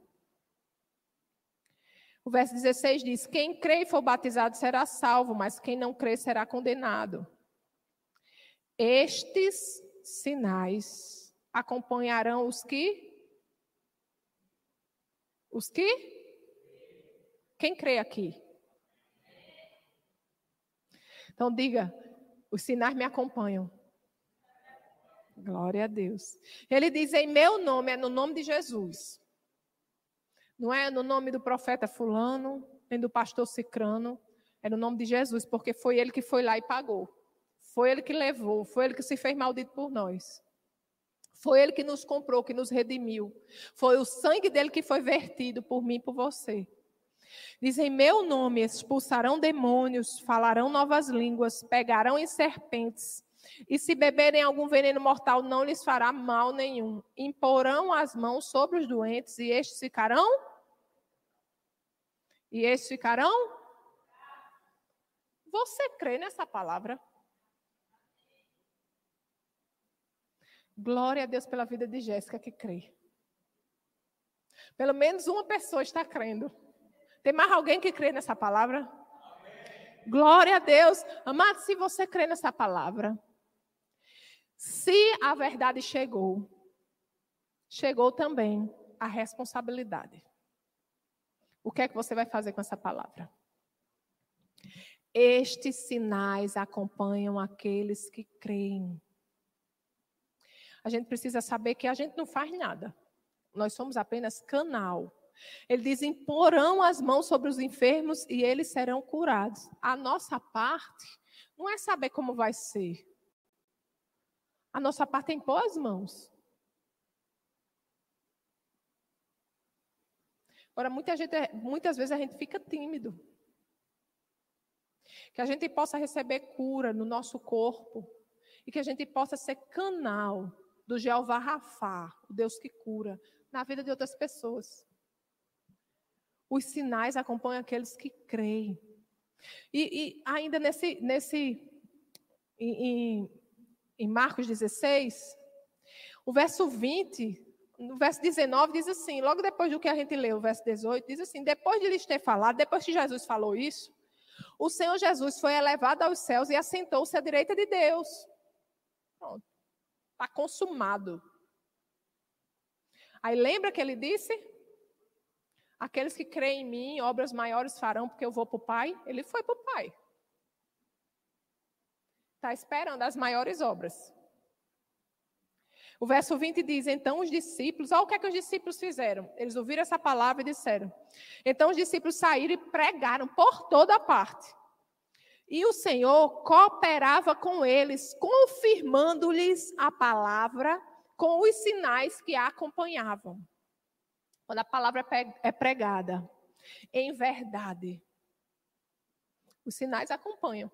O verso 16 diz: Quem crê e for batizado será salvo, mas quem não crê será condenado. Estes sinais acompanharão os que? Os que? Quem crê aqui? Então diga: os sinais me acompanham. Glória a Deus. Ele diz: em meu nome, é no nome de Jesus. Não é no nome do profeta Fulano, nem do pastor Cicrano. É no nome de Jesus, porque foi ele que foi lá e pagou. Foi ele que levou, foi ele que se fez maldito por nós. Foi ele que nos comprou, que nos redimiu. Foi o sangue dele que foi vertido por mim e por você. Diz em meu nome expulsarão demônios, falarão novas línguas, pegarão em serpentes. E se beberem algum veneno mortal, não lhes fará mal nenhum. Imporão as mãos sobre os doentes e estes ficarão? E estes ficarão? Você crê nessa palavra? Glória a Deus pela vida de Jéssica que crê. Pelo menos uma pessoa está crendo. Tem mais alguém que crê nessa palavra? Glória a Deus. Amado, se você crê nessa palavra, se a verdade chegou, chegou também a responsabilidade. O que é que você vai fazer com essa palavra? Estes sinais acompanham aqueles que creem. A gente precisa saber que a gente não faz nada. Nós somos apenas canal. Ele diz: imporão as mãos sobre os enfermos e eles serão curados. A nossa parte não é saber como vai ser. A nossa parte é impor as mãos. Agora, muita gente, muitas vezes a gente fica tímido. Que a gente possa receber cura no nosso corpo e que a gente possa ser canal do Jeová Rafá, o Deus que cura, na vida de outras pessoas. Os sinais acompanham aqueles que creem. E, e ainda nesse, nesse em, em Marcos 16, o verso 20, no verso 19 diz assim, logo depois do que a gente leu, o verso 18, diz assim: depois de lhes ter falado, depois que Jesus falou isso, o Senhor Jesus foi elevado aos céus e assentou-se à direita de Deus. Pronto. Está consumado. Aí lembra que ele disse? Aqueles que creem em mim, obras maiores farão, porque eu vou para o Pai. Ele foi para o Pai. Está esperando as maiores obras. O verso 20 diz: Então os discípulos, olha o que, é que os discípulos fizeram. Eles ouviram essa palavra e disseram. Então os discípulos saíram e pregaram por toda parte. E o Senhor cooperava com eles, confirmando-lhes a palavra com os sinais que a acompanhavam. Quando a palavra é pregada em verdade, os sinais acompanham.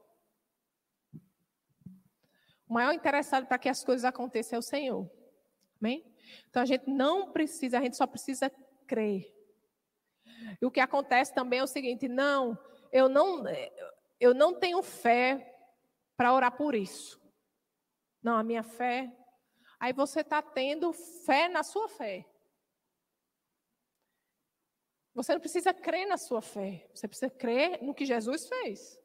O maior interessado para que as coisas aconteçam é o Senhor. Amém? Então a gente não precisa, a gente só precisa crer. E o que acontece também é o seguinte: não, eu não, eu não tenho fé para orar por isso. Não, a minha fé. Aí você está tendo fé na sua fé. Você não precisa crer na sua fé. Você precisa crer no que Jesus fez.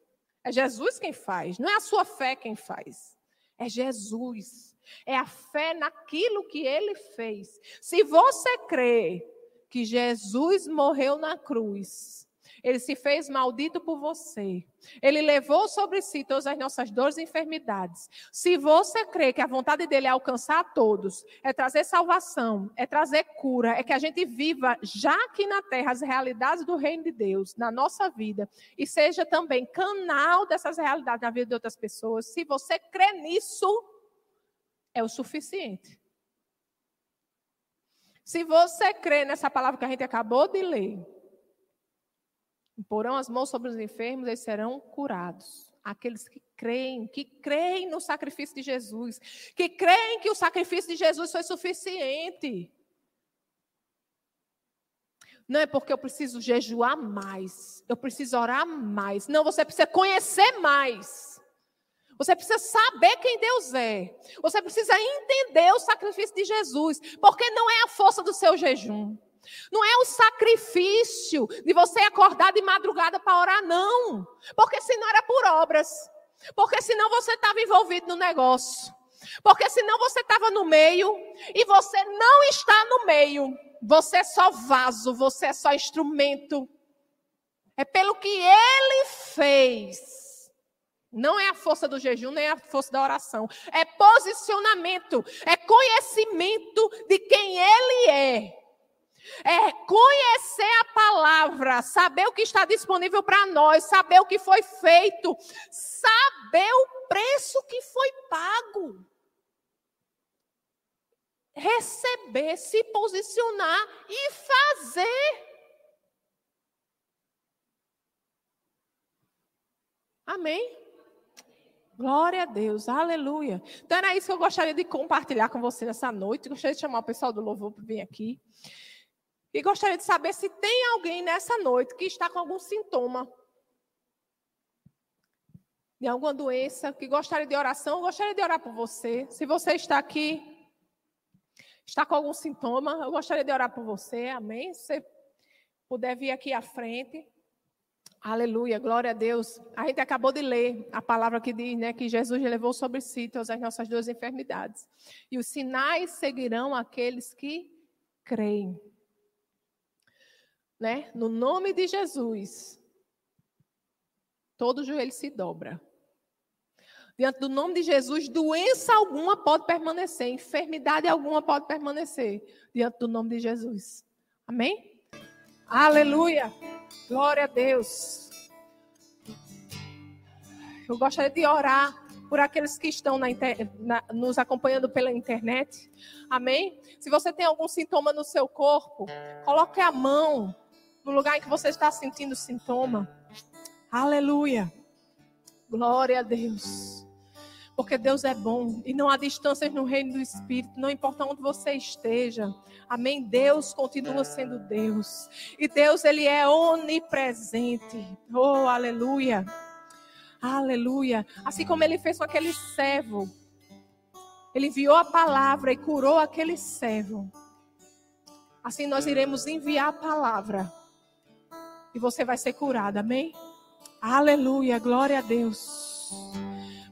É Jesus quem faz, não é a sua fé quem faz. É Jesus. É a fé naquilo que ele fez. Se você crê que Jesus morreu na cruz, ele se fez maldito por você. Ele levou sobre si todas as nossas dores e enfermidades. Se você crê que a vontade dele é alcançar a todos, é trazer salvação, é trazer cura, é que a gente viva já aqui na terra as realidades do reino de Deus na nossa vida e seja também canal dessas realidades na vida de outras pessoas. Se você crê nisso, é o suficiente. Se você crê nessa palavra que a gente acabou de ler, Porão as mãos sobre os enfermos, eles serão curados. Aqueles que creem, que creem no sacrifício de Jesus, que creem que o sacrifício de Jesus foi suficiente. Não é porque eu preciso jejuar mais, eu preciso orar mais. Não, você precisa conhecer mais. Você precisa saber quem Deus é. Você precisa entender o sacrifício de Jesus, porque não é a força do seu jejum. Não é o sacrifício de você acordar de madrugada para orar, não. Porque senão era por obras. Porque senão você estava envolvido no negócio. Porque senão você estava no meio e você não está no meio. Você é só vaso, você é só instrumento. É pelo que ele fez Não é a força do jejum, nem a força da oração. É posicionamento, é conhecimento de quem ele é. É conhecer a palavra, saber o que está disponível para nós, saber o que foi feito, saber o preço que foi pago. Receber, se posicionar e fazer. Amém? Glória a Deus, aleluia. Então era isso que eu gostaria de compartilhar com você nessa noite. Gostaria de chamar o pessoal do louvor para vir aqui. E gostaria de saber se tem alguém nessa noite que está com algum sintoma de alguma doença, que gostaria de oração, eu gostaria de orar por você. Se você está aqui, está com algum sintoma, eu gostaria de orar por você, amém? Se você puder vir aqui à frente. Aleluia, glória a Deus. A gente acabou de ler a palavra que diz né, que Jesus levou sobre si todas as nossas duas enfermidades. E os sinais seguirão aqueles que creem. Né? No nome de Jesus, todo joelho se dobra. Diante do nome de Jesus, doença alguma pode permanecer, enfermidade alguma pode permanecer diante do nome de Jesus. Amém? Aleluia! Glória a Deus. Eu gostaria de orar por aqueles que estão na, na, nos acompanhando pela internet. Amém? Se você tem algum sintoma no seu corpo, coloque a mão no lugar em que você está sentindo sintoma. Aleluia. Glória a Deus. Porque Deus é bom e não há distâncias no reino do Espírito, não importa onde você esteja. Amém. Deus continua sendo Deus. E Deus ele é onipresente. Oh, aleluia. Aleluia. Assim como ele fez com aquele servo. Ele enviou a palavra e curou aquele servo. Assim nós iremos enviar a palavra e você vai ser curado. Amém? Aleluia, glória a Deus.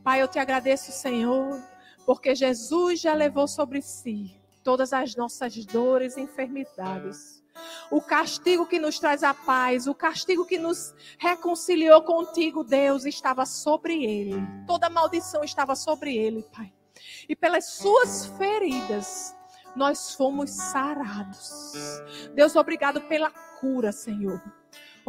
Pai, eu te agradeço, Senhor, porque Jesus já levou sobre si todas as nossas dores e enfermidades. O castigo que nos traz a paz, o castigo que nos reconciliou contigo, Deus, estava sobre ele. Toda maldição estava sobre ele, Pai. E pelas suas feridas, nós fomos sarados. Deus, obrigado pela cura, Senhor.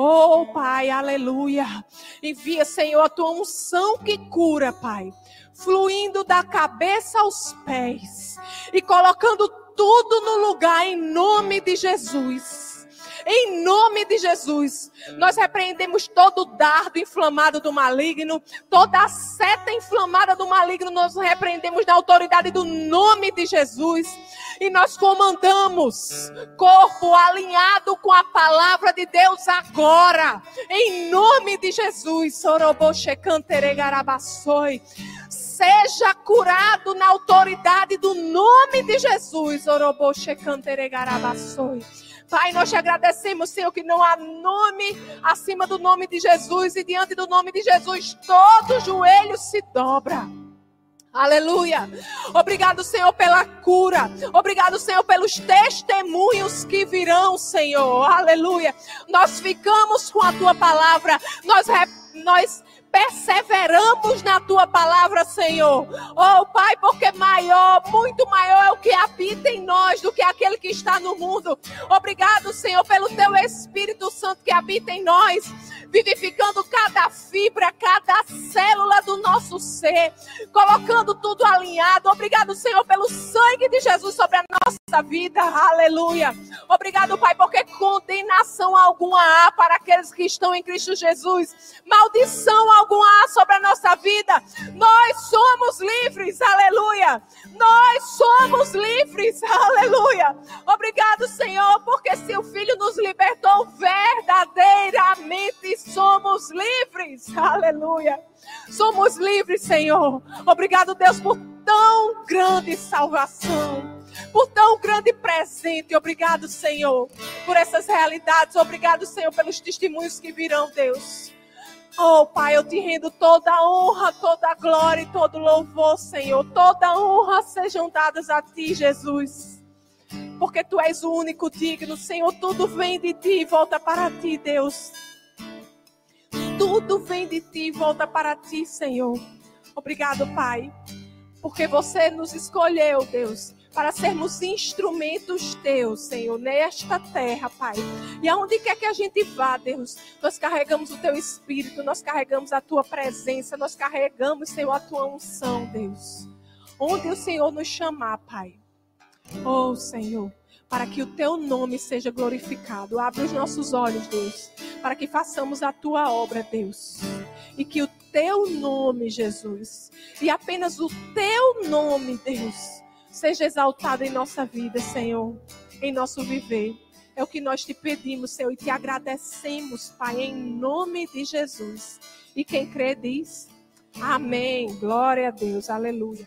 Oh, Pai, aleluia. Envia, Senhor, a tua unção que cura, Pai. Fluindo da cabeça aos pés e colocando tudo no lugar em nome de Jesus. Em nome de Jesus, nós repreendemos todo dardo inflamado do maligno, toda seta inflamada do maligno, nós repreendemos na autoridade do nome de Jesus. E nós comandamos corpo alinhado com a palavra de Deus agora, em nome de Jesus. Seja curado na autoridade do nome de Jesus. Pai, nós te agradecemos, Senhor, que não há nome acima do nome de Jesus e diante do nome de Jesus todo joelho se dobra. Aleluia. Obrigado, Senhor, pela cura. Obrigado, Senhor, pelos testemunhos que virão, Senhor. Aleluia. Nós ficamos com a tua palavra. Nós, nós perseveramos na tua palavra, Senhor. Oh, Pai, porque maior, muito maior é o que habita em nós do que aquele que está no mundo. Obrigado, Senhor, pelo teu Espírito Santo que habita em nós, vivificando cada fibra, cada célula do nosso ser, colocando tudo alinhado. Obrigado, Senhor, pelo sangue de Jesus sobre a nossa vida. Aleluia. Obrigado, Pai, porque condenação alguma há para aqueles que estão em Cristo Jesus. Maldição alguma há sobre a nossa vida. Nós somos livres. Aleluia. Nós somos livres. (laughs) Aleluia. Obrigado, Senhor, porque se o Filho nos libertou verdadeiramente somos livres. Aleluia. Somos livres, Senhor. Obrigado, Deus, por tão grande salvação por tão grande presente. Obrigado, Senhor, por essas realidades. Obrigado, Senhor, pelos testemunhos que virão, Deus. Oh, Pai, eu te rendo toda a honra, toda a glória e todo louvor, Senhor. Toda a honra sejam dadas a ti, Jesus. Porque tu és o único digno, Senhor. Tudo vem de ti e volta para ti, Deus. Tudo vem de ti e volta para ti, Senhor. Obrigado, Pai, porque você nos escolheu, Deus, para sermos instrumentos teus, Senhor, nesta terra, Pai. E aonde quer que a gente vá, Deus, nós carregamos o teu espírito, nós carregamos a tua presença, nós carregamos, Senhor, a tua unção, Deus. Onde o Senhor nos chamar, Pai. Oh, Senhor, para que o teu nome seja glorificado. Abre os nossos olhos, Deus, para que façamos a tua obra, Deus. E que o teu nome, Jesus, e apenas o teu nome, Deus, seja exaltado em nossa vida, Senhor, em nosso viver. É o que nós te pedimos, Senhor, e te agradecemos, Pai, em nome de Jesus. E quem crê diz: Amém. Glória a Deus. Aleluia.